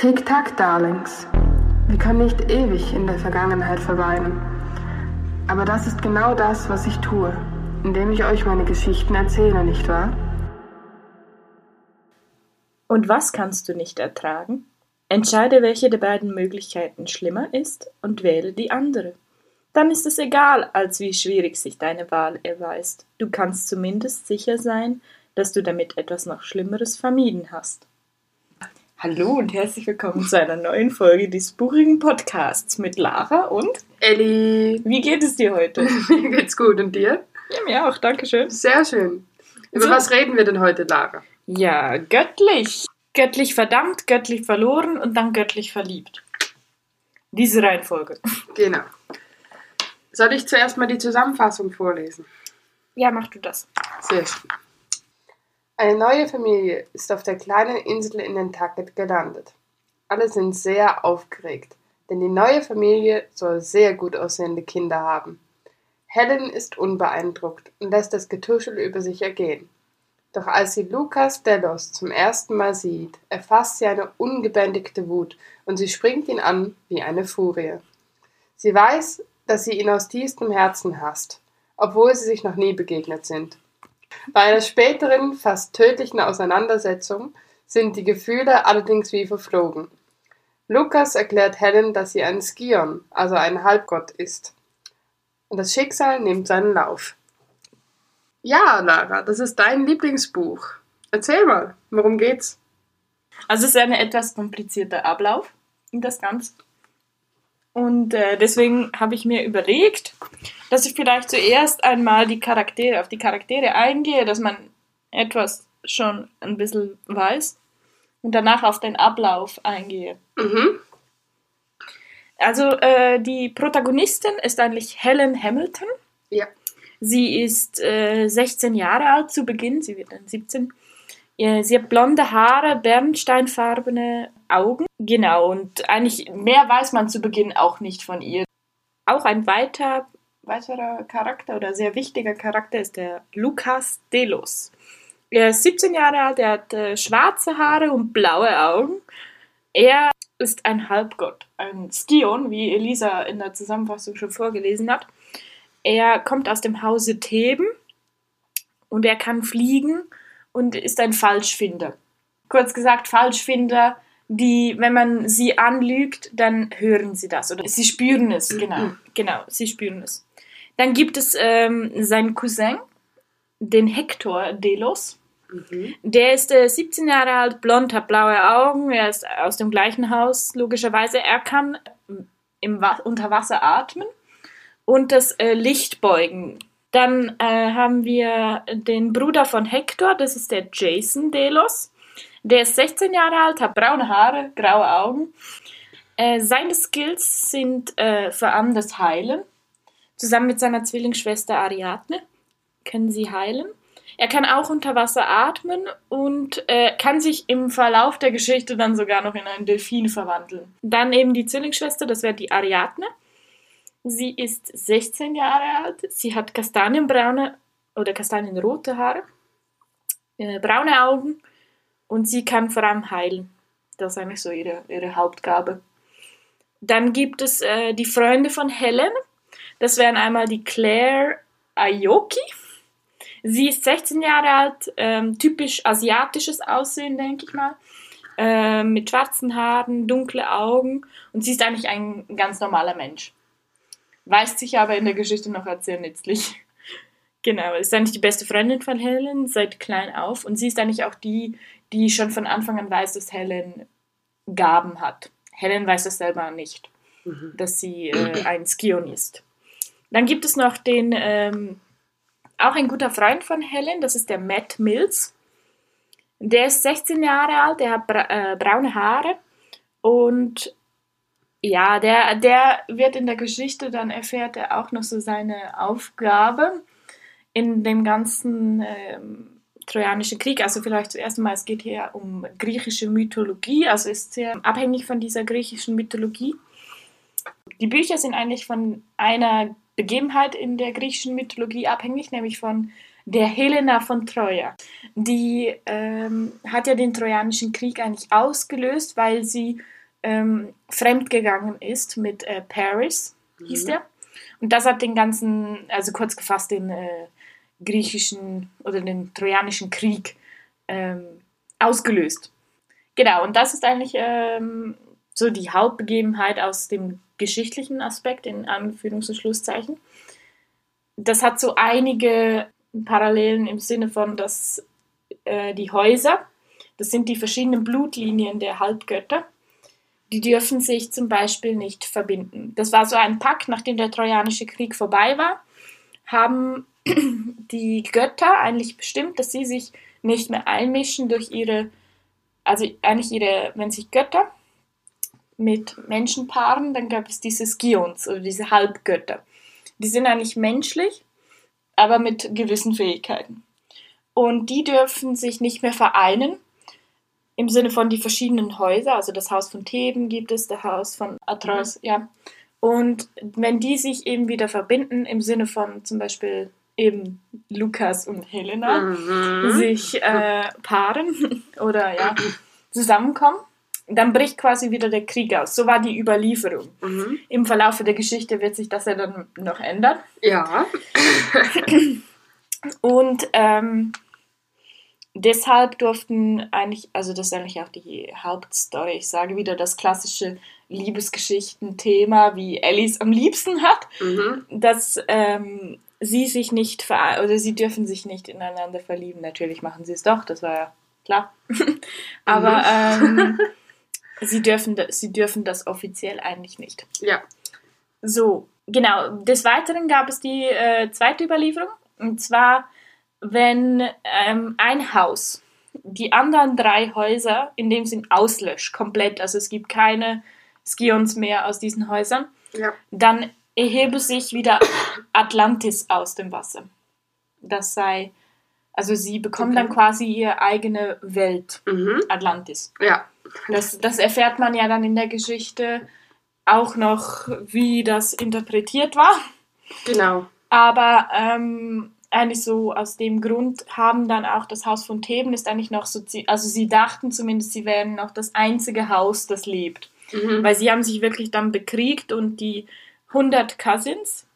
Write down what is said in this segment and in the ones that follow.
Tick-Tack, Darlings. Wir können nicht ewig in der Vergangenheit verweilen. Aber das ist genau das, was ich tue, indem ich euch meine Geschichten erzähle, nicht wahr? Und was kannst du nicht ertragen? Entscheide, welche der beiden Möglichkeiten schlimmer ist und wähle die andere. Dann ist es egal, als wie schwierig sich deine Wahl erweist. Du kannst zumindest sicher sein, dass du damit etwas noch Schlimmeres vermieden hast. Hallo und herzlich willkommen zu einer neuen Folge des buchigen Podcasts mit Lara und Elli, wie geht es dir heute? mir geht's gut und dir? Ja, mir auch, danke schön. Sehr schön. Über So. was reden wir denn heute, Lara? Ja, göttlich. Göttlich verdammt, göttlich verloren und dann göttlich verliebt. Diese Reihenfolge. Genau. Soll ich zuerst mal die Zusammenfassung vorlesen? Ja, mach du das. Sehr schön. Eine neue Familie ist auf der kleinen Insel in Nantucket gelandet. Alle sind sehr aufgeregt, denn die neue Familie soll sehr gut aussehende Kinder haben. Helen ist unbeeindruckt und lässt das Getuschel über sich ergehen. Doch als sie Lukas Delos zum ersten Mal sieht, erfasst sie eine ungebändigte Wut und sie springt ihn an wie eine Furie. Sie weiß, dass sie ihn aus tiefstem Herzen hasst, obwohl sie sich noch nie begegnet sind. Bei einer späteren, fast tödlichen Auseinandersetzung sind die Gefühle allerdings wie verflogen. Lukas erklärt Helen, dass sie ein Skion, also ein Halbgott ist. Und das Schicksal nimmt seinen Lauf. Ja, Lara, das ist dein Lieblingsbuch. Erzähl mal, worum geht's? Also es ist ein etwas komplizierter Ablauf in das Ganze. Und äh, deswegen habe ich mir überlegt, dass ich vielleicht zuerst einmal die Charaktere, auf die Charaktere eingehe, dass man etwas schon ein bisschen weiß und danach auf den Ablauf eingehe. Mhm. Also äh, die Protagonistin ist eigentlich Helen Hamilton. Ja. Sie ist äh, 16 Jahre alt zu Beginn, sie wird dann 17. Äh, Sie hat blonde Haare, bernsteinfarbene Augen. Genau, und eigentlich mehr weiß man zu Beginn auch nicht von ihr. Auch ein weiter, weiterer Charakter oder sehr wichtiger Charakter ist der Lukas Delos. Er ist 17 Jahre alt, er hat äh, schwarze Haare und blaue Augen. Er ist ein Halbgott, ein Skion, wie Elisa in der Zusammenfassung schon vorgelesen hat. Er kommt aus dem Hause Theben und er kann fliegen und ist ein Falschfinder. Kurz gesagt, Falschfinder, die, wenn man sie anlügt, dann hören sie das oder sie spüren es, genau, genau, sie spüren es. Dann gibt es ähm, seinen Cousin, den Hector Delos. Mhm. Der ist äh, 17 Jahre alt, blond, hat blaue Augen, er ist aus dem gleichen Haus, logischerweise. Er kann im Wa unter Wasser atmen und das äh, Licht beugen. Dann äh, haben wir den Bruder von Hector, das ist der Jason Delos. Der ist 16 Jahre alt, hat braune Haare, graue Augen. Äh, seine Skills sind äh, vor allem das Heilen. Zusammen mit seiner Zwillingsschwester Ariadne können sie heilen. Er kann auch unter Wasser atmen und äh, kann sich im Verlauf der Geschichte dann sogar noch in einen Delfin verwandeln. Dann eben die Zwillingsschwester, das wäre die Ariadne. Sie ist 16 Jahre alt. Sie hat kastanienbraune oder kastanienrote Haare, äh, braune Augen und sie kann vor allem heilen. Das ist eigentlich so ihre, ihre Hauptgabe. Dann gibt es äh, die Freunde von Helen. Das wären einmal die Claire Aoki. Sie ist 16 Jahre alt, ähm, typisch asiatisches Aussehen, denke ich mal. Ähm, mit schwarzen Haaren, dunkle Augen und sie ist eigentlich ein ganz normaler Mensch. Weist sich aber in der Geschichte noch als sehr nützlich. Genau, ist eigentlich die beste Freundin von Helen seit klein auf und sie ist eigentlich auch die, die schon von Anfang an weiß, dass Helen Gaben hat. Helen weiß das selber nicht, Mhm. dass sie äh, ein Skion ist. Dann gibt es noch den, ähm, auch ein guter Freund von Helen, das ist der Matt Mills. Der ist 16 Jahre alt, der hat bra äh, braune Haare und ja, der, der wird in der Geschichte, dann erfährt er auch noch so seine Aufgabe in dem ganzen ähm, Trojanischen Krieg. Also vielleicht zuerst mal, es geht hier um griechische Mythologie, also ist sehr abhängig von dieser griechischen Mythologie. Die Bücher sind eigentlich von einer Begebenheit in der griechischen Mythologie abhängig, nämlich von der Helena von Troja. Die ähm, hat ja den Trojanischen Krieg eigentlich ausgelöst, weil sie ähm, fremdgegangen ist mit äh, Paris, hieß Mhm. der. Und das hat den ganzen, also kurz gefasst, den äh, griechischen oder den Trojanischen Krieg ähm, ausgelöst. Genau, und das ist eigentlich ähm, so die Hauptbegebenheit aus dem geschichtlichen Aspekt, in Anführungs- und Schlusszeichen. Das hat so einige Parallelen im Sinne von, dass äh, die Häuser, das sind die verschiedenen Blutlinien der Halbgötter, die dürfen sich zum Beispiel nicht verbinden. Das war so ein Pakt, nachdem der Trojanische Krieg vorbei war, haben die Götter eigentlich bestimmt, dass sie sich nicht mehr einmischen durch ihre, also eigentlich ihre, wenn sich Götter mit Menschen paaren, dann gab es diese Skions oder diese Halbgötter. Die sind eigentlich menschlich, aber mit gewissen Fähigkeiten. Und die dürfen sich nicht mehr vereinen, im Sinne von die verschiedenen Häuser, also das Haus von Theben gibt es, das Haus von Atreus, ja. Und wenn die sich eben wieder verbinden, im Sinne von zum Beispiel eben Lukas und Helena, Mhm. sich äh, paaren oder ja, zusammenkommen, dann bricht quasi wieder der Krieg aus. So war die Überlieferung. Mhm. Im Verlauf der Geschichte wird sich das ja dann noch ändern. Ja. Und ähm, deshalb durften eigentlich, also das ist eigentlich auch die Hauptstory, ich sage wieder das klassische Liebesgeschichten-Thema, wie Alice am liebsten hat, Mhm. dass ähm, sie sich nicht ver oder sie dürfen sich nicht ineinander verlieben. Natürlich machen sie es doch, das war ja klar. Aber ähm, sie, dürfen, sie dürfen das offiziell eigentlich nicht. Ja. So, genau. Des Weiteren gab es die äh, zweite Überlieferung. Und zwar, wenn ähm, ein Haus die anderen drei Häuser in dem Sinn auslöscht, komplett, also es gibt keine Skions mehr aus diesen Häusern, Ja. dann erhebe sich wieder Atlantis aus dem Wasser. Das sei, also sie bekommen Okay. dann quasi ihre eigene Welt, Mhm. Atlantis. Ja. Das, das erfährt man ja dann in der Geschichte auch noch, wie das interpretiert war. Genau. Aber ähm, eigentlich so aus dem Grund haben dann auch das Haus von Theben ist eigentlich noch so, also sie dachten zumindest, sie wären noch das einzige Haus, das lebt. Mhm. Weil sie haben sich wirklich dann bekriegt und die 100 Cousins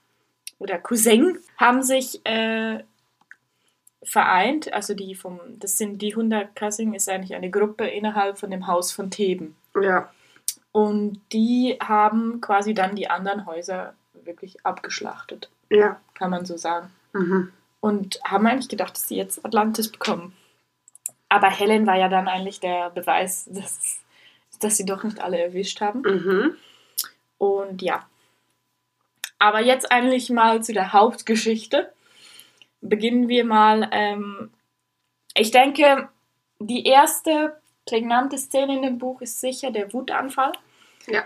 oder Cousin haben sich äh, vereint. Also die vom, das sind die 100 Cousins ist eigentlich eine Gruppe innerhalb von dem Haus von Theben. Ja. Und die haben quasi dann die anderen Häuser wirklich abgeschlachtet, Ja. kann man so sagen. Mhm. Und haben eigentlich gedacht, dass sie jetzt Atlantis bekommen. Aber Helen war ja dann eigentlich der Beweis, dass, dass sie doch nicht alle erwischt haben. Mhm. Und ja. Aber jetzt eigentlich mal zu der Hauptgeschichte. Beginnen wir mal. Ähm, ich denke, die erste prägnante Szene in dem Buch ist sicher der Wutanfall. Ja.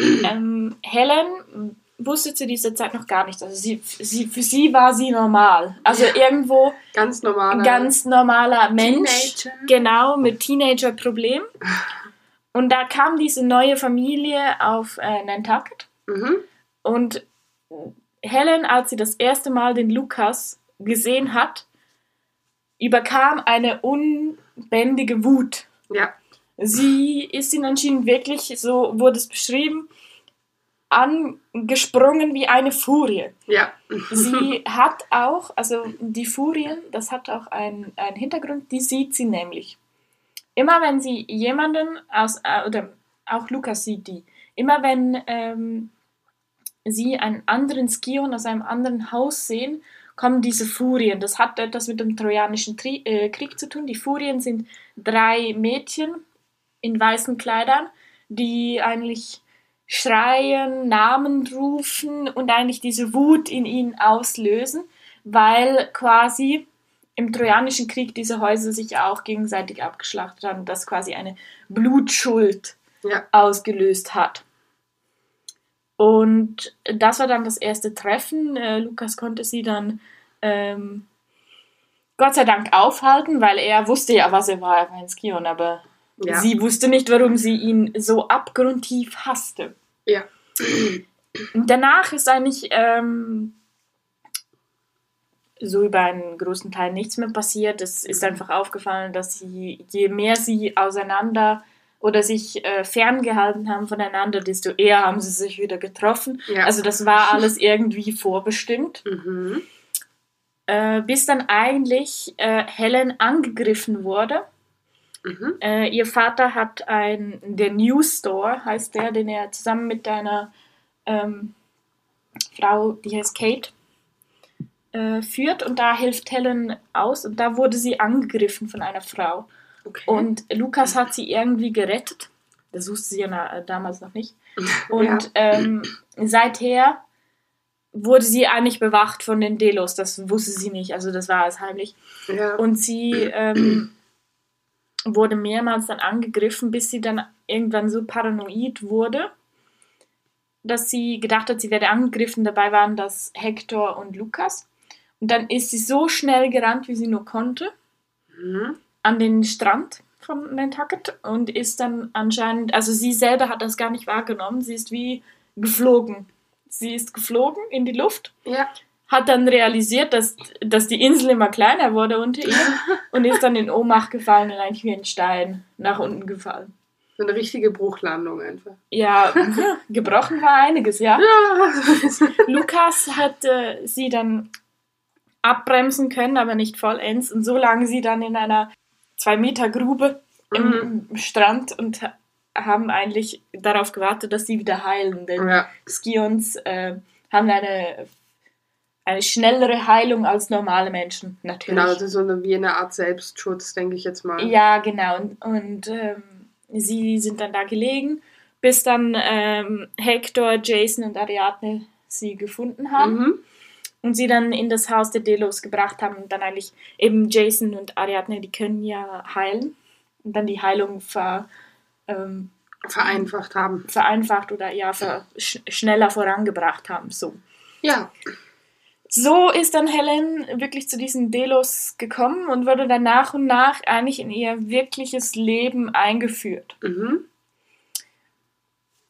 Ähm, Helen wusste zu dieser Zeit noch gar nichts. Also sie, sie, für sie war sie normal. Also irgendwo Ganz normaler. ganz normaler Mensch. Teenager. Genau, mit Teenager-Problem. Und da kam diese neue Familie auf äh, Nantucket. Mhm. Und Helen, als sie das erste Mal den Lukas gesehen hat, überkam eine unbändige Wut. Ja. Sie ist ihn anscheinend wirklich, so wurde es beschrieben, angesprungen wie eine Furie. Ja. Sie hat auch, also die Furien, das hat auch einen, einen Hintergrund, die sieht sie nämlich. Immer wenn sie jemanden aus, äh, oder auch Lukas sieht die, immer wenn ähm, sie einen anderen Skion aus einem anderen Haus sehen, kommen diese Furien. Das hat etwas mit dem Trojanischen Tri äh, Krieg zu tun. Die Furien sind drei Mädchen in weißen Kleidern, die eigentlich schreien, Namen rufen und eigentlich diese Wut in ihnen auslösen, weil quasi im Trojanischen Krieg diese Häuser sich ja auch gegenseitig abgeschlachtet haben, das quasi eine Blutschuld Ja. ausgelöst hat. Und das war dann das erste Treffen. Äh, Lukas konnte sie dann ähm, Gott sei Dank aufhalten, weil er wusste ja, was er war, er war ein Skion, aber Ja. sie wusste nicht, warum sie ihn so abgrundtief hasste. Ja. Danach ist eigentlich ähm, so über einen großen Teil nichts mehr passiert. Es ist einfach aufgefallen, dass sie, je mehr sie auseinander oder sich äh, ferngehalten haben voneinander, desto eher haben sie sich wieder getroffen. Ja. Also das war alles irgendwie vorbestimmt. Mhm. Äh, bis dann eigentlich äh, Helen angegriffen wurde. Mhm. Äh, ihr Vater hat ein, der News Store, heißt der, den er zusammen mit einer ähm, Frau, die heißt Kate, äh, führt und da hilft Helen aus und da wurde sie angegriffen von einer Frau. Okay. Und Lukas hat sie irgendwie gerettet. Das wusste sie ja na, äh, damals noch nicht. Und Ja. ähm, seither wurde sie eigentlich bewacht von den Delos. Das wusste sie nicht. Also das war alles heimlich. ja. Und sie ähm, wurde mehrmals dann angegriffen, bis sie dann irgendwann so paranoid wurde, dass sie gedacht hat, sie werde angegriffen. Dabei waren das Hector und Lukas. Und dann ist sie so schnell gerannt, wie sie nur konnte, Mhm. an den Strand von Nantucket und ist dann anscheinend, also sie selber hat das gar nicht wahrgenommen, sie ist wie geflogen. Sie ist geflogen in die Luft ja. Hat dann realisiert, dass, dass die Insel immer kleiner wurde unter ihr und ist dann in Ohnmacht gefallen und eigentlich wie ein Stein nach unten gefallen. So eine richtige Bruchlandung einfach. Ja, gebrochen war einiges, ja. Ja. Lukas hat äh, sie dann abbremsen können, aber nicht vollends und so lagen sie dann in einer 2 Meter Grube im Strand und ha- haben eigentlich darauf gewartet, dass sie wieder heilen, denn ja. Skions äh, haben eine, eine schnellere Heilung als normale Menschen, natürlich. Genau, das ist so eine, wie eine Art Selbstschutz, denke ich jetzt mal. Ja, genau. Und, und ähm, sie sind dann da gelegen, bis dann ähm, Hector, Jason und Ariadne sie gefunden haben Mhm. und sie dann in das Haus der Delos gebracht haben. Und dann eigentlich eben Jason und Ariadne, die können ja heilen. Und dann die Heilung ver, ähm, Vereinfacht haben. vereinfacht oder ja, ver, sch schneller vorangebracht haben. So. Ja. So ist dann Helen wirklich zu diesen Delos gekommen und wurde dann nach und nach eigentlich in ihr wirkliches Leben eingeführt. Mhm.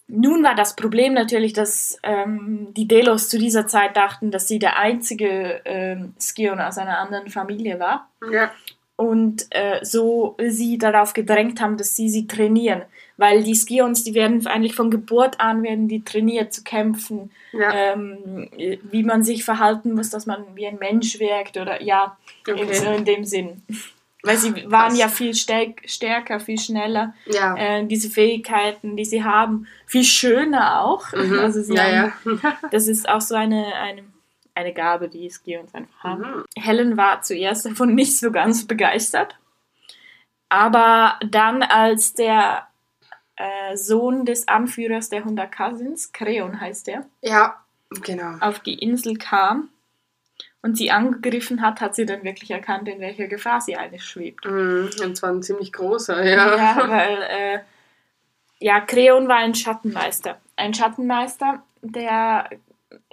Nun war das Problem natürlich, dass ähm, die Delos zu dieser Zeit dachten, dass sie der einzige ähm, Skion aus einer anderen Familie war Ja. und äh, so sie darauf gedrängt haben, dass sie sie trainieren, weil die Skions, die werden eigentlich von Geburt an werden die trainiert zu kämpfen, Ja. ähm, wie man sich verhalten muss, dass man wie ein Mensch wirkt oder ja, in, Okay. so in dem Sinn. Weil sie waren ja viel stärk stärker, viel schneller. Ja. Äh, diese Fähigkeiten, die sie haben, viel schöner auch. Mhm. Also sie ja, haben, ja. das ist auch so eine, eine, eine Gabe, die Skions einfach haben. Mhm. Helen war zuerst davon nicht so ganz begeistert. Aber dann, als der äh, Sohn des Anführers der 100 Cousins, Creon heißt er, Ja, genau. auf die Insel kam und sie angegriffen hat, hat sie dann wirklich erkannt, in welcher Gefahr sie eigentlich schwebt. Mhm. Und zwar ein ziemlich großer, ja. Ja, weil äh, ja, Creon war ein Schattenmeister. Ein Schattenmeister, der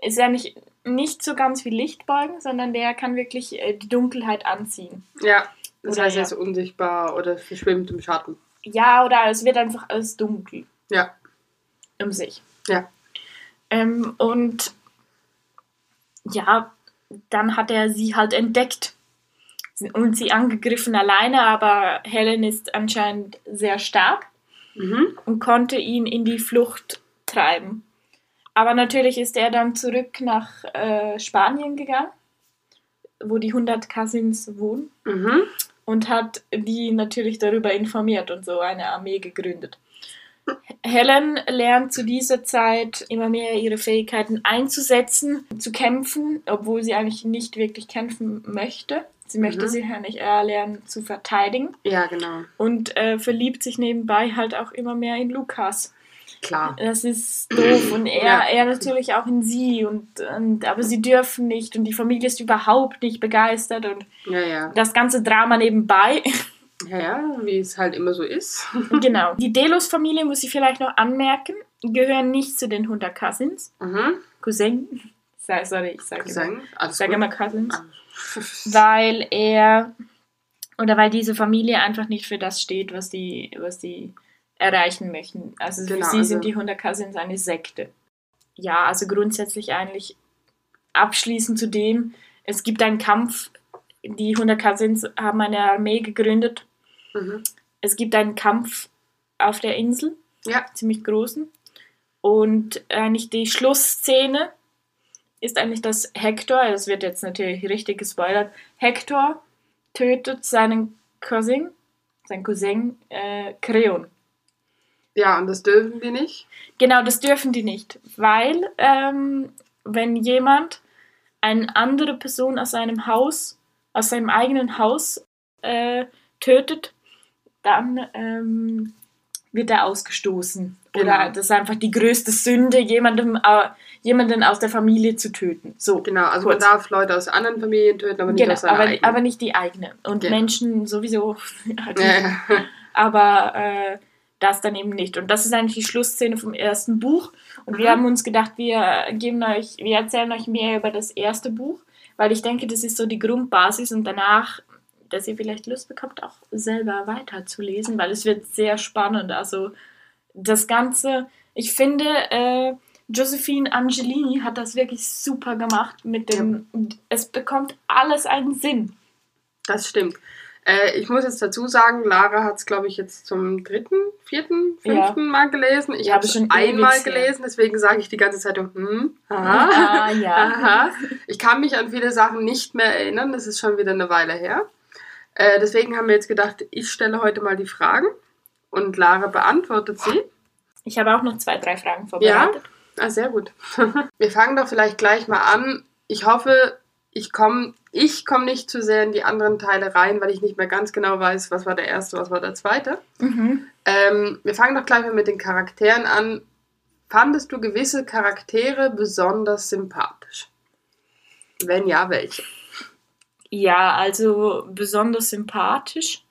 ist ja nicht, nicht so ganz wie Lichtbeugen, sondern der kann wirklich äh, die Dunkelheit anziehen. Ja. Das Oder heißt, er ja. ist unsichtbar oder verschwimmt im Schatten. Ja, oder es wird einfach alles dunkel Ja. um sich. Ja. Ähm, und ja, dann hat er sie halt entdeckt und sie angegriffen alleine, aber Helen ist anscheinend sehr stark Mhm. und konnte ihn in die Flucht treiben. Aber natürlich ist er dann zurück nach äh, Spanien gegangen, wo die 100 Cousins wohnen Mhm. Und hat die natürlich darüber informiert und so eine Armee gegründet. Helen lernt zu dieser Zeit immer mehr ihre Fähigkeiten einzusetzen, zu kämpfen, obwohl sie eigentlich nicht wirklich kämpfen möchte. Sie möchte Mhm. sich ja nicht eher lernen zu verteidigen Ja, genau. und äh, verliebt sich nebenbei halt auch immer mehr in Lukas. Klar. Das ist doof und er, Ja. er natürlich auch in sie und, und aber sie dürfen nicht und die Familie ist überhaupt nicht begeistert und Ja, ja. das ganze Drama nebenbei. Ja, ja, wie es halt immer so ist. genau. Die Delos-Familie, muss ich vielleicht noch anmerken, gehören nicht zu den 100 Cousins. Mhm. Cousin. Sorry, ich sage immer, Sagen, alles ich sage immer Cousins. Ah. Weil er oder weil diese Familie einfach nicht für das steht, was die, was die erreichen möchten. Also für Genau, sie sind also- die 100 Cousins eine Sekte. Ja, also grundsätzlich eigentlich abschließend zu dem, es gibt einen Kampf, die 100 Cousins haben eine Armee gegründet. Mhm. Es gibt einen Kampf auf der Insel, Ja. ziemlich großen. Und eigentlich die Schlussszene ist eigentlich, dass Hector, das wird jetzt natürlich richtig gespoilert, Hector tötet seinen Cousin, sein Cousin äh, Creon. Ja, und das dürfen die nicht. Genau, das dürfen die nicht, weil ähm, wenn jemand eine andere Person aus seinem Haus, aus seinem eigenen Haus äh, tötet, dann ähm, wird er ausgestoßen. Oder Genau. das ist einfach die größte Sünde, jemandem, äh, jemanden aus der Familie zu töten. So. Genau, also kurz. man darf Leute aus anderen Familien töten, aber nicht Genau, aus seiner aber, eigenen. aber nicht die eigene. Und Genau. Menschen sowieso. halt ja, ja. aber äh, das dann eben nicht. Und das ist eigentlich die Schlussszene vom ersten Buch. Und wir Mhm. haben uns gedacht, wir geben euch, wir erzählen euch mehr über das erste Buch, weil ich denke, das ist so die Grundbasis und danach, dass ihr vielleicht Lust bekommt, auch selber weiterzulesen, weil es wird sehr spannend. Also das Ganze, ich finde, äh, Josephine Angelini hat das wirklich super gemacht mit dem, es bekommt alles einen Sinn. Das stimmt. Äh, ich muss jetzt dazu sagen, Lara hat es, glaube ich, jetzt zum dritten, vierten, Ja. fünften Mal gelesen. Ich Ja, habe es schon einmal gelesen, deswegen sage ich die ganze Zeit, hm, aha, Ah, ja. aha. Ich kann mich an viele Sachen nicht mehr erinnern, das ist schon wieder eine Weile her. Äh, deswegen haben wir jetzt gedacht, ich stelle heute mal die Fragen und Lara beantwortet sie. Ich habe auch noch zwei, drei Fragen vorbereitet. Ah, sehr gut. Wir fangen doch vielleicht gleich mal an. Ich hoffe, ich komme ich komm nicht zu sehr in die anderen Teile rein, weil ich nicht mehr ganz genau weiß, was war der erste, was war der zweite. Mhm. Ähm, wir fangen doch gleich mal mit den Charakteren an. Fandest du gewisse Charaktere besonders sympathisch? Wenn ja, welche? Ja, also besonders sympathisch.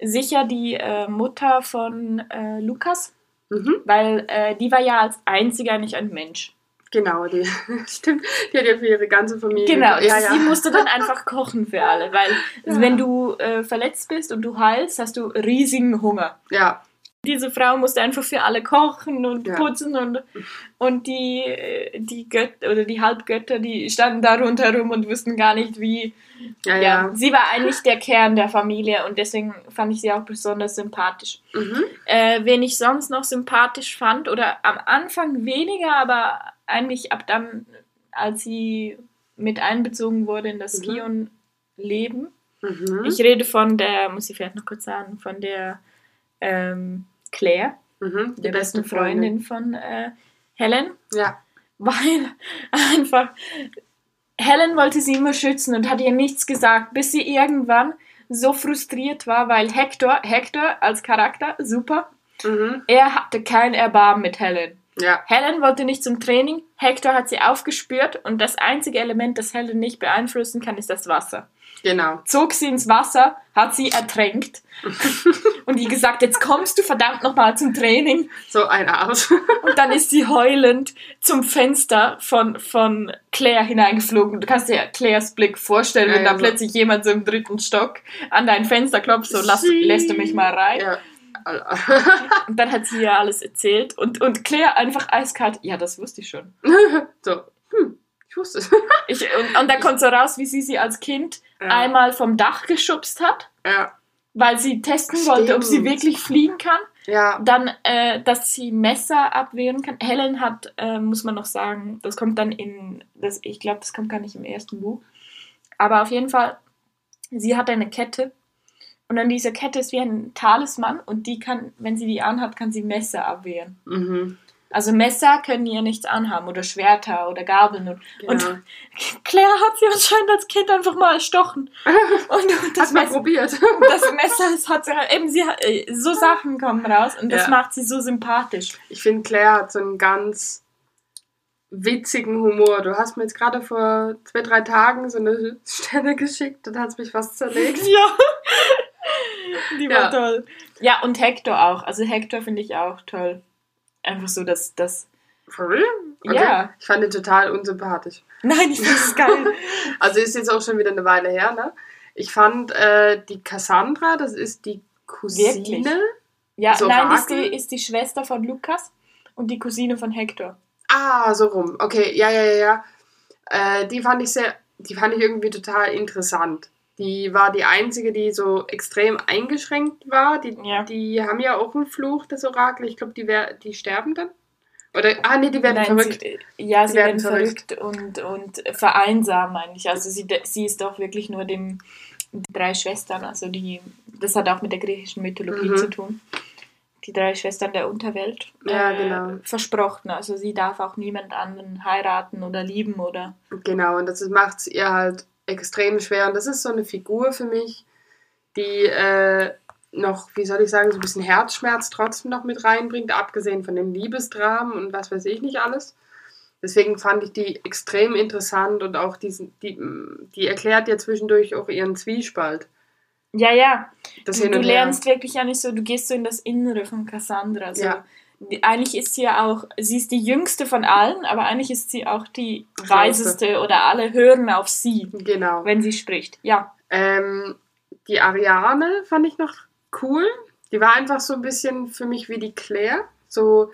Sicher die äh, Mutter von äh, Lukas, Mhm, weil äh, die war ja als einziger nicht ein Mensch. Genau, die stimmt. Die hat ja für ihre ganze Familie. Genau, ja, sie ja. musste dann einfach kochen für alle, weil Ja. wenn du äh, verletzt bist und du heilst, hast du riesigen Hunger. Ja, Diese Frau musste einfach für alle kochen und putzen und, und die, äh, die Götter oder die Halbgötter, die standen da rundherum und wussten gar nicht, wie, ja, Ja, ja. sie war eigentlich der Kern der Familie und deswegen fand ich sie auch besonders sympathisch. Mhm. Äh, wen ich sonst noch sympathisch fand, oder am Anfang weniger, aber eigentlich ab dann, als sie mit einbezogen wurde in das Mhm. Kion-Leben. Mhm. Ich rede von der, muss ich vielleicht noch kurz sagen, von der ähm, Claire, Mhm. der besten Freundin von äh, Helen Ja, weil einfach Helen wollte sie immer schützen und hat ihr nichts gesagt, bis sie irgendwann so frustriert war, weil Hector, Hector als Charakter, super, mhm. er hatte kein Erbarmen mit Helen. Ja, Helen wollte nicht zum Training, Hector hat sie aufgespürt und das einzige Element, das Helen nicht beeinflussen kann, ist das Wasser. genau. Zog sie ins Wasser, hat sie ertränkt und ihr gesagt, jetzt kommst du verdammt nochmal zum Training. So ein Arsch. Und dann ist sie heulend zum Fenster von, von Claire hineingeflogen. Du kannst dir Claires Blick vorstellen, Ja, wenn ja, da so. plötzlich jemand so im dritten Stock an dein Fenster klopft, so lass, lässt du mich mal rein. Ja. Und dann hat sie ihr alles erzählt und, und Claire einfach eiskalt, ja, das wusste ich schon. so, hm, ich wusste es. Ich, und, und dann kommt so raus, wie sie sie als Kind Ja. einmal vom Dach geschubst hat, Ja, weil sie testen wollte, ob sie Stimmt. wirklich fliegen kann. ja, Dann, äh, dass sie Messer abwehren kann. Helen hat, äh, muss man noch sagen, das kommt dann in, das, ich glaube, das kommt gar nicht im ersten Buch. Aber auf jeden Fall, sie hat eine Kette. Und an dieser Kette ist wie ein Talisman und die kann, wenn sie die anhat, kann sie Messer abwehren. mhm. Also Messer können ihr nichts anhaben oder Schwerter oder Gabeln. Und, Genau. und Claire hat sie anscheinend als Kind einfach mal erstochen. Und, und das, Hast mal Messer, probiert. das Messer das hat sie halt, eben, sie hat, äh, so Sachen kommen raus und das Ja. macht sie so sympathisch. Ich finde, Claire hat so einen ganz witzigen Humor. Du hast mir jetzt gerade vor zwei, drei Tagen so eine Stelle geschickt und hat mich fast zerlegt. Ja. Die war Ja. toll. Ja, und Hector auch. Also Hector finde ich auch toll. Einfach so, dass das. For real? Ja. Ich fand ihn total unsympathisch. Nein, ich finde es geil. Also ist jetzt auch schon wieder eine Weile her, ne? Ich fand äh, die Cassandra, das ist die Cousine. Wirklich? Ja, So nein, ist die, ist die Schwester von Lukas und die Cousine von Hector. Ah, so rum. Okay, ja, ja, ja, ja. Äh, die fand ich sehr die fand ich irgendwie total interessant. Die war die einzige, die so extrem eingeschränkt war. Die, Ja. die haben ja auch einen Fluch, das Orakel. Ich glaube, die, wär- die sterben dann. Oder, ah, nee, die werden Nein, verrückt. Sie, ja, sie werden werden verrückt, und, und vereinsamen eigentlich. Also sie, sie ist doch wirklich nur dem die drei Schwestern, also die, das hat auch mit der griechischen Mythologie Mhm. zu tun. Die drei Schwestern der Unterwelt Ja, genau. versprochen. Also sie darf auch niemand anderen heiraten oder lieben oder Genau, und das macht es ihr halt extrem schwer. Und das ist so eine Figur für mich, die äh, noch, wie soll ich sagen, so ein bisschen Herzschmerz trotzdem noch mit reinbringt, abgesehen von dem Liebesdramen und was weiß ich nicht alles. Deswegen fand ich die extrem interessant und auch diesen, die, die erklärt ja zwischendurch auch ihren Zwiespalt. Ja, ja. Das du du lernst wirklich ja nicht so, du gehst so in das Innere von Cassandra. Also Ja. Eigentlich ist sie ja auch, sie ist die jüngste von allen, aber eigentlich ist sie auch die weiseste oder alle hören auf sie, Genau. wenn sie spricht. Ja. Ähm, die Ariane fand ich noch cool. Die war einfach so ein bisschen für mich wie die Claire. So,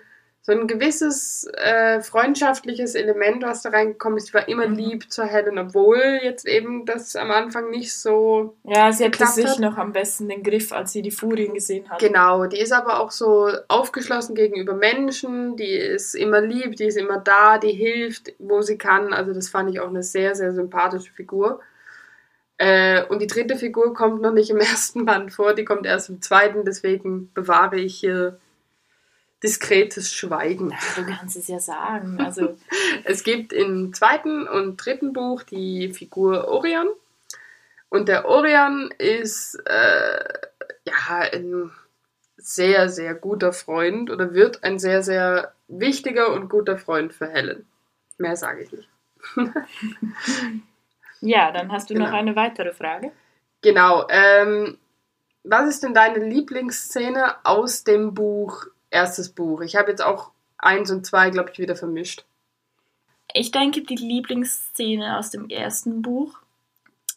so ein gewisses äh, freundschaftliches Element, was da reingekommen ist. Die war immer Mhm. lieb zur Helen, obwohl jetzt eben das am Anfang nicht so. Ja, sie hatte sich hat. noch am besten den Griff, als sie die Furien gesehen hat. Genau, die ist aber auch so aufgeschlossen gegenüber Menschen. Die ist immer lieb, die ist immer da, die hilft, wo sie kann. Also, das fand ich auch eine sehr, sehr sympathische Figur. Äh, und die dritte Figur kommt noch nicht im ersten Band vor, die kommt erst im zweiten, deswegen bewahre ich hier diskretes Schweigen. Du kannst es ja sagen. Also, Es gibt im zweiten und dritten Buch die Figur Orion. Und der Orion ist äh, ja ein sehr, sehr guter Freund oder wird ein sehr, sehr wichtiger und guter Freund für Helen. Mehr sage ich nicht. ja, dann hast du noch Genau. eine weitere Frage. Genau. Ähm, was ist denn deine Lieblingsszene aus dem Buch, erstes Buch? Ich habe jetzt auch eins und zwei, glaube ich, wieder vermischt. Ich denke, die Lieblingsszene aus dem ersten Buch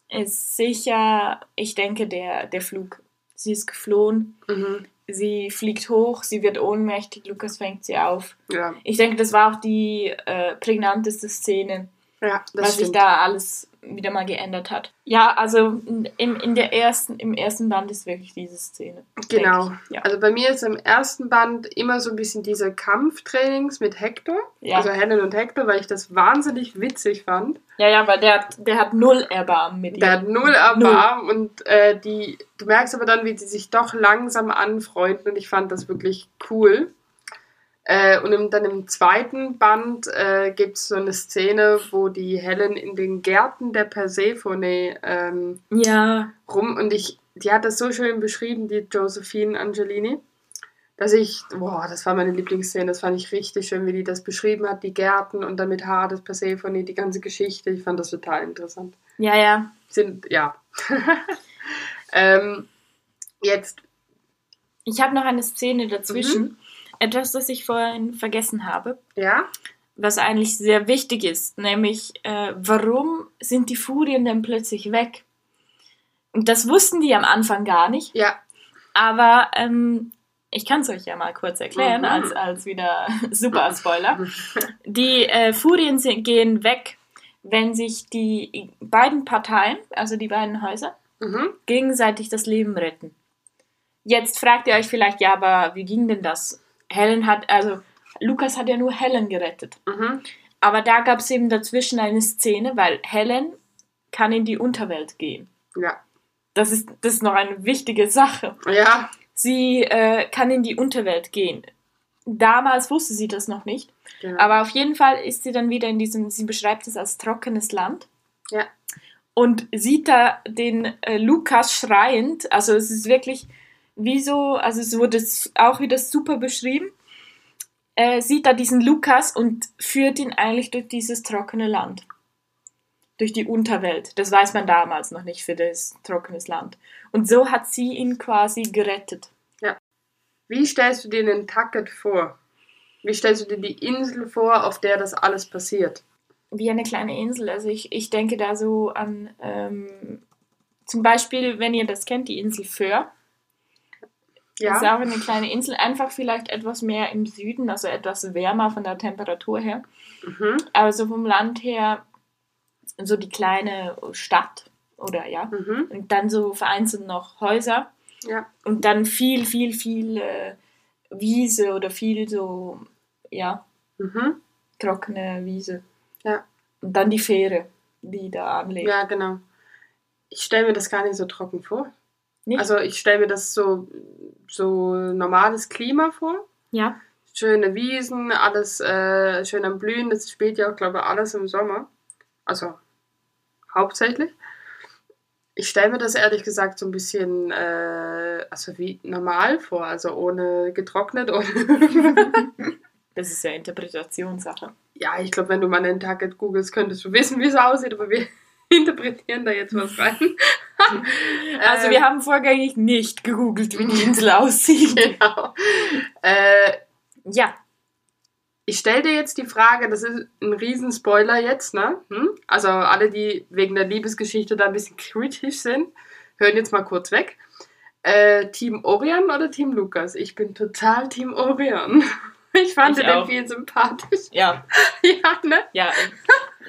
ist sicher, ich denke, der, der Flug. Sie ist geflohen, Mhm. sie fliegt hoch, sie wird ohnmächtig, Lukas fängt sie auf. Ja, Ich denke, das war auch die äh, prägnanteste Szene, ja, was sich da alles wieder mal geändert hat. Ja, also in, in der ersten, im ersten Band ist wirklich diese Szene. Genau. ich. Ja. Also bei mir ist im ersten Band immer so ein bisschen diese Kampftrainings mit Hector. Ja. Also Helen und Hector, weil ich das wahnsinnig witzig fand. ja, ja, weil der, hat- der hat null Erbarmen mit Der ihr. hat null Erbarm und äh, die, du merkst aber dann, wie die sich doch langsam anfreunden und ich fand das wirklich cool. Äh, und im, dann im zweiten Band äh, gibt es so eine Szene, wo die Helen in den Gärten der Persephone ähm, Ja, rum und ich, die hat das so schön beschrieben, die Josephine Angelini, dass ich, boah, das war meine Lieblingsszene, das fand ich richtig schön, wie die das beschrieben hat, die Gärten und dann mit Hades, Persephone, die ganze Geschichte, ich fand das total interessant. ja, ja. Sind, ja. ähm, jetzt, Ich habe noch eine Szene dazwischen. Etwas, das ich vorhin vergessen habe, ja, was eigentlich sehr wichtig ist, nämlich äh, warum sind die Furien denn plötzlich weg? Und das wussten die am Anfang gar nicht, ja, aber ähm, ich kann es euch ja mal kurz erklären, Mhm. als, als wieder super Spoiler. Die äh, Furien sind, gehen weg, wenn sich die beiden Parteien, also die beiden Häuser, mhm. gegenseitig das Leben retten. Jetzt fragt ihr euch vielleicht, ja, aber wie ging denn das? Helen hat, also Lukas hat ja nur Helen gerettet. Mhm. Aber da gab es eben dazwischen eine Szene, weil Helen kann in die Unterwelt gehen. ja, Das ist, das ist noch eine wichtige Sache. ja, Sie äh, kann in die Unterwelt gehen. Damals wusste sie das noch nicht. genau. Aber auf jeden Fall ist sie dann wieder in diesem, sie beschreibt es als trockenes Land. Ja. Und sieht da den äh, Lukas schreiend. Also es ist wirklich wie so, also es wurde auch wieder super beschrieben. Äh, sieht da diesen Lukas und führt ihn eigentlich durch dieses trockene Land. Durch die Unterwelt. Das weiß man damals noch nicht für das trockenes Land. Und so hat sie ihn quasi gerettet. Wie stellst du dir den Tucket vor? Wie stellst du dir die Insel vor, auf der das alles passiert? wie eine kleine Insel. Also ich, ich denke da so an ähm, zum Beispiel, wenn ihr das kennt, die Insel Föhr. Das ist Ja, auch eine kleine Insel, einfach vielleicht etwas mehr im Süden, also etwas wärmer von der Temperatur her. mhm. Aber so vom Land her so die kleine Stadt oder ja. Mhm. Und dann so vereinzelt noch Häuser Ja. und dann viel, viel, viel äh, Wiese oder viel so, ja, Mhm. trockene Wiese. Ja. Und dann die Fähre, die da anlegt. Ja, genau. Ich stelle mir das gar nicht so trocken vor. Nicht? Also ich stelle mir das so, so normales Klima vor. ja. Schöne Wiesen, alles äh, schön am Blühen. Das spielt ja auch, glaube ich, alles im Sommer. Also hauptsächlich. Ich stelle mir das ehrlich gesagt so ein bisschen äh, also wie normal vor. Also ohne getrocknet. Ohne Das ist ja Interpretationssache. ja, ich glaube, wenn du mal einen Tag googelst, könntest du wissen, wie es aussieht. Aber wir interpretieren da jetzt was rein. Also Ähm, wir haben vorgängig nicht gegoogelt, wie die Insel aussieht. Genau. Äh, Ja, ich stelle dir jetzt die Frage, das ist ein Riesenspoiler jetzt, ne? Hm? Also alle, die wegen der Liebesgeschichte da ein bisschen kritisch sind, hören jetzt mal kurz weg. Äh, Team Orion oder Team Lukas? Ich bin total Team Orion. Ich fand Ich den auch. viel sympathisch. ja, ja, ne? ja.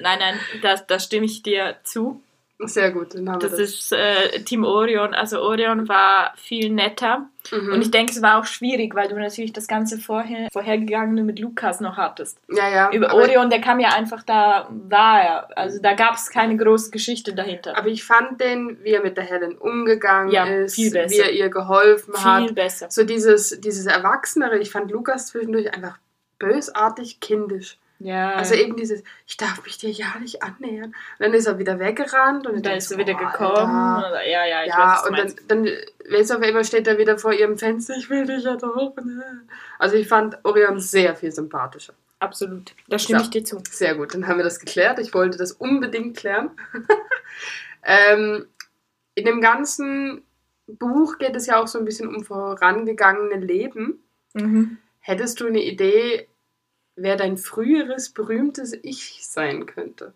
Nein, nein, da, da stimme ich dir zu. Sehr gut, dann haben wir Das das. ist äh, Team Orion. Also Orion war viel netter. Mhm. Und ich denke, es war auch schwierig, weil du natürlich das ganze vorher, vorhergegangene mit Lukas noch hattest. ja, ja. Über Orion, der kam ja einfach da, war er. Also da gab es keine große Geschichte dahinter. aber ich fand den, wie er mit der Helen umgegangen Ja, ist, viel wie er ihr geholfen hat. viel besser. So dieses, dieses Erwachsenere, ich fand Lukas zwischendurch einfach bösartig kindisch. Ja, Also eben dieses, ich darf mich dir ja nicht annähern. Und dann ist er wieder weggerannt und und da dann ist er wieder oh, gekommen. Oder, ja, ja, ich Ja, weiß, und dann, dann weißt du, auf einmal steht er wieder vor ihrem Fenster, ich will dich ja doch. ne? Also ich fand Orion sehr viel sympathischer. Absolut. Da stimme So. ich dir zu. Sehr gut, dann haben wir das geklärt. Ich wollte das unbedingt klären. ähm, in dem ganzen Buch geht es ja auch so ein bisschen um vorangegangene Leben. Mhm. Hättest du eine Idee, wer dein früheres berühmtes Ich sein könnte?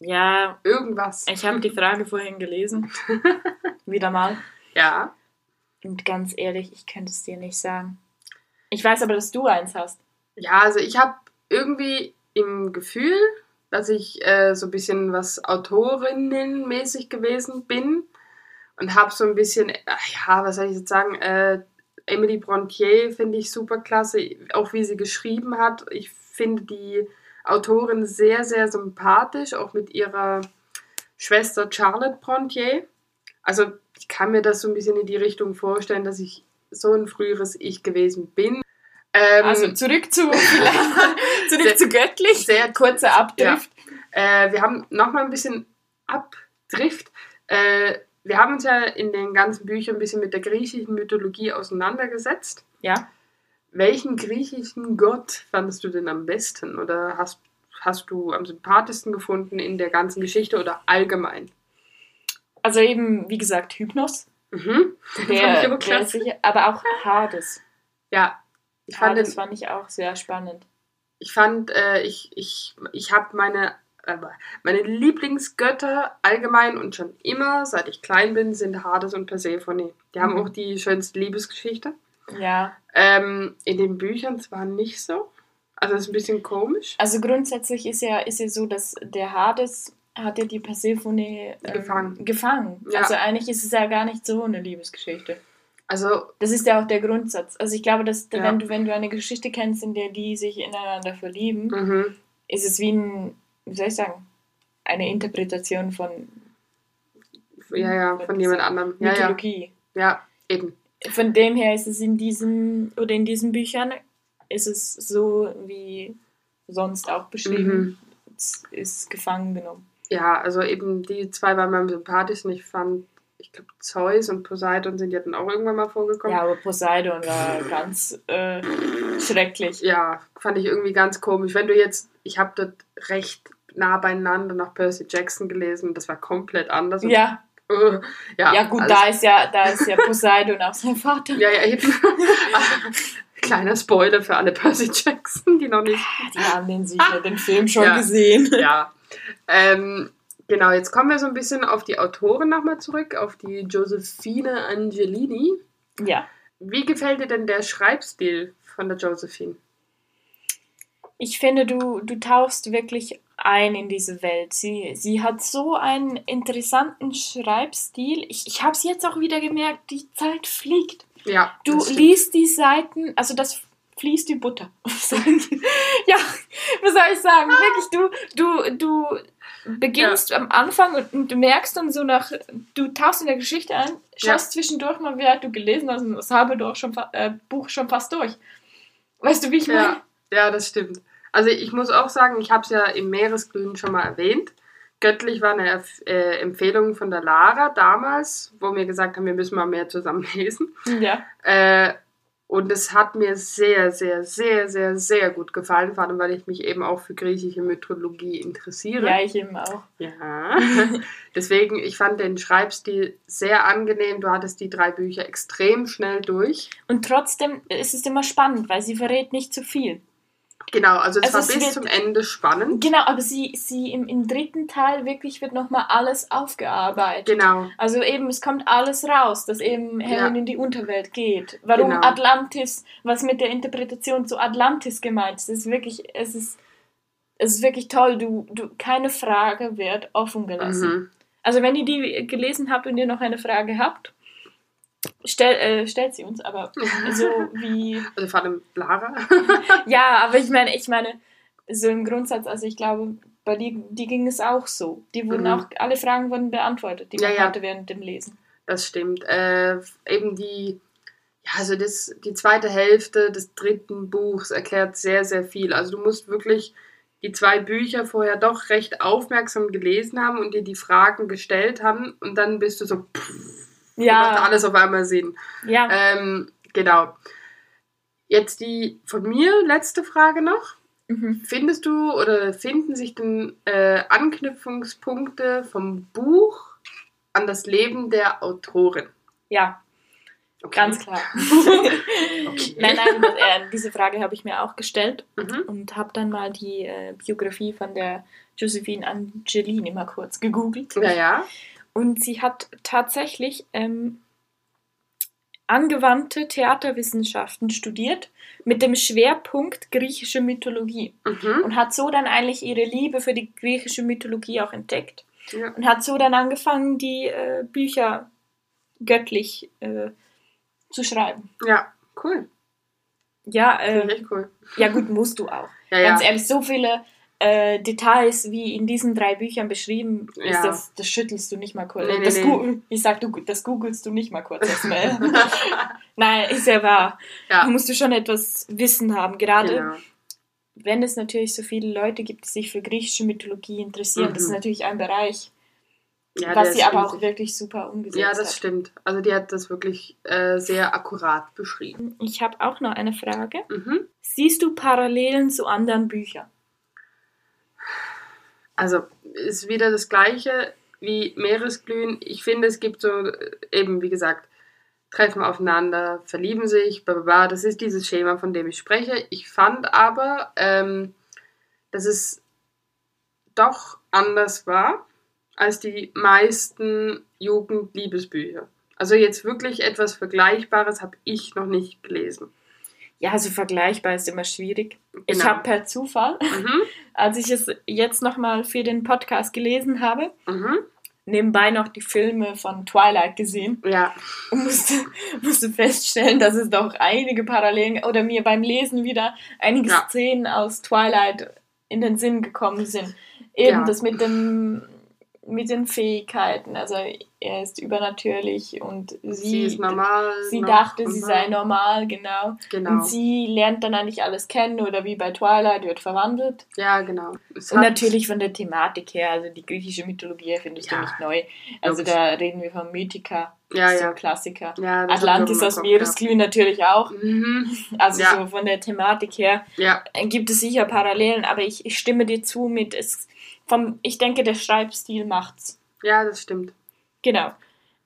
Ja, Irgendwas. ich habe die Frage vorhin gelesen. Wieder mal. Ja. Und ganz ehrlich, ich könnte es dir nicht sagen. Ich weiß aber, dass du eins hast. Ja, also ich habe irgendwie im Gefühl, dass ich äh, so ein bisschen was Autorinnenmäßig gewesen bin und habe so ein bisschen, äh, ja, was soll ich jetzt sagen, äh, Emily Brontier finde ich super klasse, auch wie sie geschrieben hat. Ich finde die Autorin sehr, sehr sympathisch, auch mit ihrer Schwester Charlotte Brontier. Also ich kann mir das so ein bisschen in die Richtung vorstellen, dass ich so ein früheres Ich gewesen bin. Ähm, Also zurück zu, zurück Sehr- zu göttlich. sehr kurzer Abdrift. Äh, wir haben nochmal ein bisschen Abdrift. Äh, wir haben uns ja in den ganzen Büchern ein bisschen mit der griechischen Mythologie auseinandergesetzt. Ja. Welchen griechischen Gott fandest du denn am besten? Oder hast, hast du am sympathischsten gefunden in der ganzen Geschichte oder allgemein? Also eben, wie gesagt, Hypnos. Mhm. Das fand ich Der, aber der sicher, aber auch Hades. Ja, ich fand, Hades den, fand ich auch sehr spannend. ich, fand äh, ich, ich, ich habe meine, meine Lieblingsgötter allgemein und schon immer, seit ich klein bin, sind Hades und Persephone. Die haben Mhm. auch die schönste Liebesgeschichte. Ja. Ähm, in den Büchern zwar nicht so. Also das ist ein bisschen komisch. Also grundsätzlich ist ja, ist ja so, dass der Hades hat ja die Persephone ähm, Gefangen. gefangen. Ja. Also eigentlich ist es ja gar nicht so eine Liebesgeschichte. Also, Das ist ja auch der Grundsatz. Also ich glaube, dass Ja. wenn du wenn du eine Geschichte kennst, in der die sich ineinander verlieben, mhm. ist es wie ein, wie soll ich sagen, eine Interpretation von ja, ja, von jemand anderem. Ja, ja, Mythologie. ja, eben. Von dem her ist es in diesen oder in diesen Büchern ist es so wie sonst auch beschrieben. Mhm. Es ist gefangen genommen. Ja, also eben die zwei waren mir am sympathischsten. Ich fand, ich glaube, Zeus und Poseidon sind ja dann auch irgendwann mal vorgekommen. Ja, aber Poseidon war ganz äh, schrecklich. ja, fand ich irgendwie ganz komisch. Wenn du jetzt, ich habe das recht nah beieinander nach Percy Jackson gelesen, das war komplett anders. Ja, äh, ja, ja gut, alles- da ist ja, da ist ja Poseidon auch sein Vater. Ja, ja, eben. Kleiner Spoiler für alle Percy Jackson, die noch nicht. Die haben den sicher den Film schon Ja. gesehen. Ja. Ähm, genau, jetzt kommen wir so ein bisschen auf die Autorin nochmal zurück, auf die Josephine Angelini. Ja. Wie gefällt dir denn der Schreibstil von der Josephine? Ich finde, du, du tauchst wirklich ein in diese Welt. Sie, sie hat so einen interessanten Schreibstil. Ich, ich habe es jetzt auch wieder gemerkt, die Zeit fliegt. Ja. Du liest die Seiten, also das fließt wie Butter. ja, was soll ich sagen? Wirklich, du, du, du beginnst ja. am Anfang und, und, du merkst dann so nach, du tauchst in der Geschichte ein, schaust ja. zwischendurch mal, wie weit du gelesen hast und das habe doch schon, äh, Buch schon fast durch. Weißt du, wie ich meine? Ja. ja, das stimmt. Also ich muss auch sagen, ich habe es ja im Meeresglühen schon mal erwähnt. Göttlich war eine äh, Empfehlung von der Lara damals, wo wir gesagt haben, wir müssen mal mehr zusammen lesen. Ja. Äh, und es hat mir sehr, sehr, sehr, sehr, sehr gut gefallen, vor allem weil ich mich eben auch für griechische Mythologie interessiere. Ja, ich eben auch. Ja. Deswegen, ich fand den Schreibstil sehr angenehm. Du hattest die drei Bücher extrem schnell durch. Und trotzdem ist es immer spannend, weil sie verrät nicht zu viel. Genau, also es also war es bis zum Ende spannend. Genau, aber sie, sie im, im dritten Teil wirklich wird nochmal alles aufgearbeitet. Genau. Also eben, es kommt alles raus, dass eben Helen ja. in die Unterwelt geht. Warum genau. Atlantis, was mit der Interpretation zu Atlantis gemeint ist, ist wirklich, es ist, es ist wirklich toll. Du, du, keine Frage wird offen gelassen. Mhm. Also wenn ihr die gelesen habt und ihr noch eine Frage habt, Stell, äh, stellt sie uns, aber so wie. Also vor allem Lara. ja, aber ich meine, ich meine, so im Grundsatz, also ich glaube, bei die, die ging es auch so. Die wurden mhm. auch, alle Fragen wurden beantwortet, die man ja, hatte während dem Lesen. Das stimmt. Äh, eben die, ja, also das, die zweite Hälfte des dritten Buchs erklärt sehr, sehr viel. Also du musst wirklich die zwei Bücher vorher doch recht aufmerksam gelesen haben und dir die Fragen gestellt haben und dann bist du so. Pff, ja. macht alles auf einmal Sinn. Ja. Ähm, genau. Jetzt die von mir letzte Frage noch. Mhm. Findest du oder finden sich denn äh, Anknüpfungspunkte vom Buch an das Leben der Autorin? Ja, okay. ganz klar. okay. Nein, nein, äh, diese Frage habe ich mir auch gestellt mhm. und habe dann mal die äh, Biografie von der Josephine Angelini mal kurz gegoogelt. Ja, ja. Und sie hat tatsächlich ähm, angewandte Theaterwissenschaften studiert mit dem Schwerpunkt griechische Mythologie mhm. und hat so dann eigentlich ihre Liebe für die griechische Mythologie auch entdeckt ja. und hat so dann angefangen, die äh, Bücher göttlich äh, zu schreiben. Ja, cool. Ja, äh, cool. ja gut, musst du auch. Ja, Ganz ja. ehrlich, so viele äh, Details wie in diesen drei Büchern beschrieben ja. ist, das, das schüttelst du nicht mal kurz. Nee, das nee. Ich sag, du, das googelst du nicht mal kurz erstmal. Nein, ist ja wahr. Ja. Da musst du schon etwas Wissen haben. Gerade genau. wenn es natürlich so viele Leute gibt, die sich für griechische Mythologie interessieren. Mhm. Das ist mhm. natürlich ein Bereich, ja, was sie aber auch wirklich super umgesetzt hat. Ja, das hat. stimmt. Also die hat das wirklich äh, sehr akkurat beschrieben. Ich habe auch noch eine Frage. Mhm. Siehst du Parallelen zu anderen Büchern? Also ist wieder das gleiche wie Meeresglühen. Ich finde, es gibt so eben, wie gesagt, treffen aufeinander, verlieben sich, bla Das ist dieses Schema, von dem ich spreche. Ich fand aber, ähm, dass es doch anders war als die meisten Jugendliebesbücher. Also jetzt wirklich etwas Vergleichbares habe ich noch nicht gelesen. Ja, also vergleichbar ist immer schwierig. Genau. Ich habe per Zufall, mhm. als ich es jetzt nochmal für den Podcast gelesen habe, mhm. nebenbei noch die Filme von Twilight gesehen. Ja. Und musste, musste feststellen, dass es doch einige Parallelen oder mir beim Lesen wieder einige ja. Szenen aus Twilight in den Sinn gekommen sind. Eben ja. das mit dem mit den Fähigkeiten. Also er ist übernatürlich und sie, sie ist normal. Sie dachte, sie sei normal, genau. genau. Und sie lernt dann eigentlich alles kennen oder wie bei Twilight wird verwandelt. Ja, genau. Es und natürlich von der Thematik her, also die griechische Mythologie findest ja. du nicht neu. Also Logisch. da reden wir von Mythica. Ja, so ja. Klassiker. Ja, Atlantis aus Meeresglühen natürlich auch. Mhm. Also so von der Thematik her ja. gibt es sicher Parallelen, aber ich, ich stimme dir zu mit es vom, ich denke, der Schreibstil macht's. Ja, das stimmt. Genau.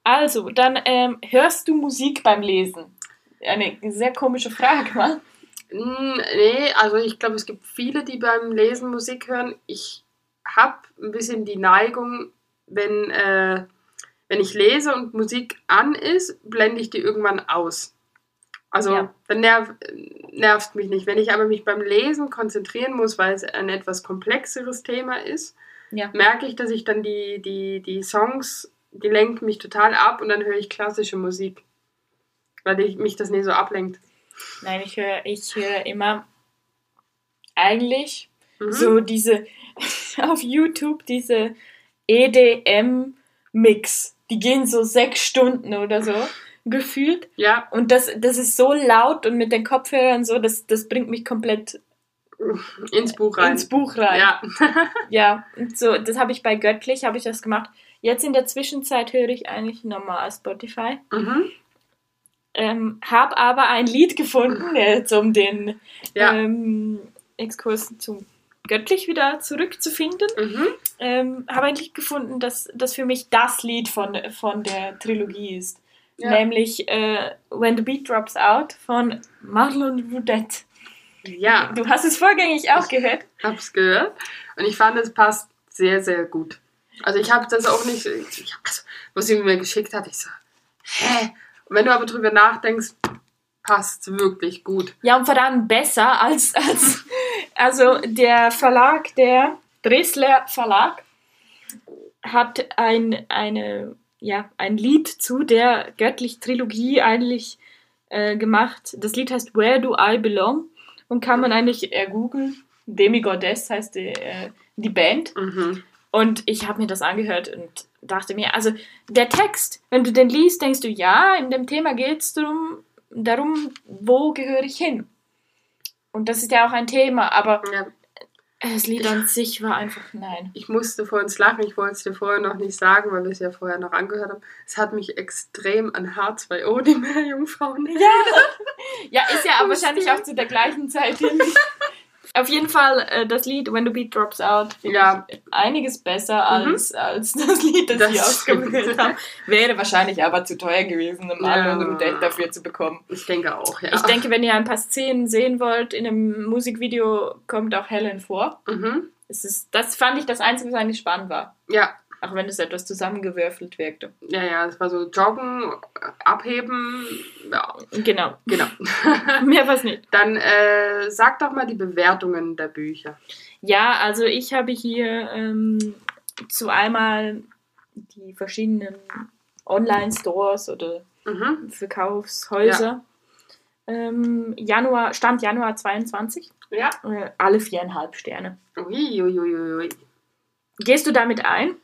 Also, dann ähm, hörst du Musik beim Lesen? Eine sehr komische Frage, wa? Nee, also ich glaube, es gibt viele, die beim Lesen Musik hören. Ich habe ein bisschen die Neigung, wenn, äh, wenn ich lese und Musik an ist, blende ich die irgendwann aus. Also Ja. dann nerv, nervt mich nicht. Wenn ich aber mich beim Lesen konzentrieren muss, weil es ein etwas komplexeres Thema ist, Ja. merke ich, dass ich dann die, die, die Songs, die lenken mich total ab und dann höre ich klassische Musik. Weil ich, mich das nicht so ablenkt. Nein, ich höre ich höre immer eigentlich Mhm. so diese auf YouTube diese EDM-Mix. Die gehen so sechs Stunden oder so gefühlt. Ja, Und das, das ist so laut und mit den Kopfhörern so, das, das bringt mich komplett ins Buch rein. ins Buch rein. Ja. Ja, und so, das habe ich bei Göttlich, habe ich das gemacht. Jetzt in der Zwischenzeit höre ich eigentlich normal Spotify. mhm. Ähm, habe aber ein Lied gefunden, jetzt um den Ja. ähm, Exkurs zu Göttlich wieder zurückzufinden. Mhm. Ähm, habe ein Lied gefunden, das, das für mich das Lied von, von der Trilogie ist. Ja. Nämlich äh, When the Beat Drops Out von Marlon Roudette. ja, Du hast es vorgängig auch gehört. hab's gehört. Und ich fand, es passt sehr, sehr gut. Also ich habe das auch nicht, ich, also, wo sie mir geschickt hat, ich so, hä? Und wenn du aber drüber nachdenkst, passt wirklich gut. Ja, und vor allem besser als, als also der Verlag, der Dresdler Verlag, hat ein, eine, ja, ein Lied zu der Göttlich-Trilogie eigentlich äh, gemacht. Das Lied heißt Where Do I Belong und kann man eigentlich äh, googeln. Demigoddess heißt die, äh, die Band. Mhm. Und ich habe mir das angehört und dachte mir, also der Text, wenn du den liest, denkst du, ja, in dem Thema geht es darum, darum, wo gehöre ich hin? Und das ist ja auch ein Thema, aber Ja, das Lied an sich war einfach nein. ich musste vorhin lachen, ich wollte es dir vorher noch nicht sagen, weil wir es ja vorher noch angehört haben. Es hat mich extrem an H2O, die Meerjungfrauen. Ja, ja ist ja wahrscheinlich auch zu der gleichen Zeit hin. Auf jeden Fall äh, das Lied When the Beat Drops Out Ja. einiges besser als, als das Lied, das, Das sie ausgewählt haben. Wäre wahrscheinlich aber zu teuer gewesen, um Ja. alle Roudette dafür zu bekommen. Ich denke auch, ja. Ich denke, wenn ihr ein paar Szenen sehen wollt, in einem Musikvideo kommt auch Helen vor. Mhm. Es ist, das fand ich das Einzige, was eigentlich spannend war. Ja, Auch wenn es etwas zusammengewürfelt wirkte. ja, ja, es war so Joggen, Abheben, ja, Genau. genau. Mehr was nicht. Dann äh, sag doch mal die Bewertungen der Bücher. Ja, also ich habe hier ähm, zu einmal die verschiedenen Online-Stores oder Mhm. Verkaufshäuser. Ähm, Januar, Stand Januar 22. Ja. Äh, alle viereinhalb Sterne. Ui, ui, ui, ui. Gehst du damit ein?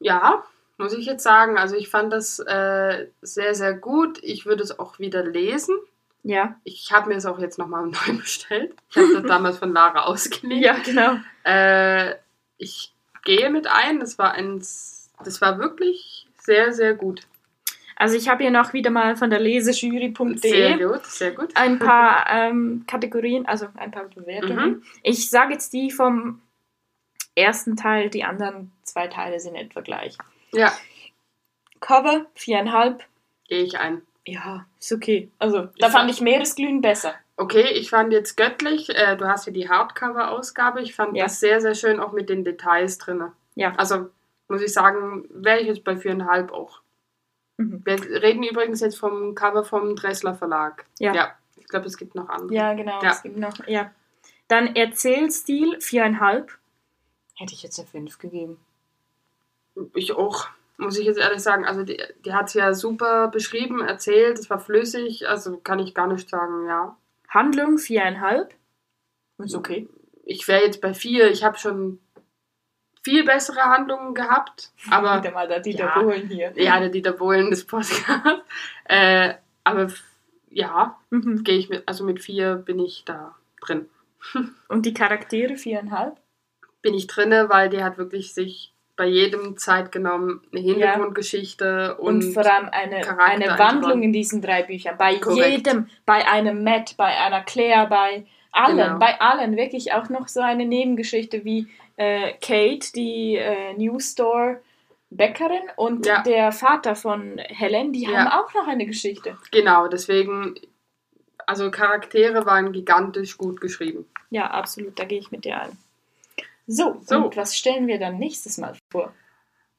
Ja, muss ich jetzt sagen. Also ich fand das äh, sehr, sehr gut. Ich würde es auch wieder lesen. Ja. Ich habe mir es auch jetzt nochmal neu bestellt. Ich habe das damals von Lara ausgeliehen. Ja, genau. Äh, ich gehe mit ein. Das war ein, das war wirklich sehr, sehr gut. Also ich habe hier noch wieder mal von der Sehr lesejury.de gut, sehr gut. ein paar ähm, Kategorien, also ein paar Bewertungen. Mhm. Ich sage jetzt die vom ersten Teil, die anderen zwei Teile sind etwa gleich. Ja, Cover, viereinhalb. gehe ich ein. Ja, ist okay. Also, da Ich fand fand- ich Meeresglühen besser. Okay, ich fand jetzt göttlich, äh, du hast hier die Hardcover-Ausgabe. Ich fand Ja. das sehr, sehr schön, auch mit den Details drin. Ja. Also, muss ich sagen, wäre ich jetzt bei viereinhalb auch. Mhm. Wir reden übrigens jetzt vom Cover vom Dressler Verlag. Ja. ja ich glaube, es gibt noch andere. Ja, genau. Ja. Es gibt noch, ja. Dann Erzählstil, viereinhalb. Hätte ich jetzt eine fünf gegeben. Ich auch, muss ich jetzt ehrlich sagen. Also, die, die hat es ja super beschrieben, erzählt, es war flüssig, also kann ich gar nicht sagen, ja. Handlung, viereinhalb. Ist okay. Ich wäre jetzt bei vier, ich habe schon viel bessere Handlungen gehabt, aber. Wieder mal da Dieter Ja. Bohlen hier. Ja, der Dieter Bohlen des Podcasts. Äh, aber ja, Mhm. gehe ich mit, also mit vier bin ich da drin. Und die Charaktere, viereinhalb. Bin ich drinne, weil die hat wirklich sich bei jedem Zeit genommen, eine Hintergrundgeschichte Und, und, vor allem eine, eine. Wandlung in diesen drei Büchern. Bei Korrekt. jedem, bei einem Matt, bei einer Claire, bei allen, Genau. bei allen. Wirklich auch noch so eine Nebengeschichte wie äh, Kate, die äh, New Store Bäckerin und Ja. der Vater von Helen, die Ja. haben auch noch eine Geschichte. genau, deswegen, also Charaktere waren gigantisch gut geschrieben. Ja, absolut, da gehe ich mit dir ein. So, So. und was stellen wir dann nächstes Mal vor?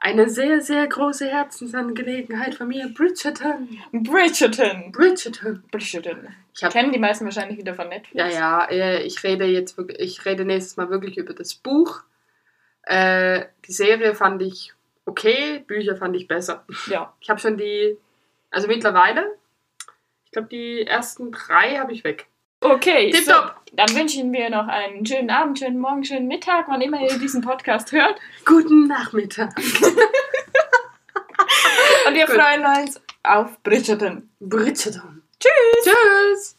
Eine sehr, sehr große Herzensangelegenheit von mir, Bridgerton. Bridgerton. Bridgerton. Bridgerton. Ich hab, Kennen die meisten wahrscheinlich wieder von Netflix. ja, ja, äh, ich rede jetzt wirklich, ich rede nächstes Mal wirklich über das Buch. Äh, die Serie fand ich okay, Bücher fand ich besser. Ja. Ich habe schon die, also mittlerweile, ich glaube, die ersten drei habe ich weg. Okay, so, dann wünschen wir noch einen schönen Abend, schönen Morgen, schönen Mittag, wann immer ihr diesen Podcast hört. Guten Nachmittag. Und wir Gut. freuen uns auf Bridgerton. Bridgerton. Tschüss! Tschüss.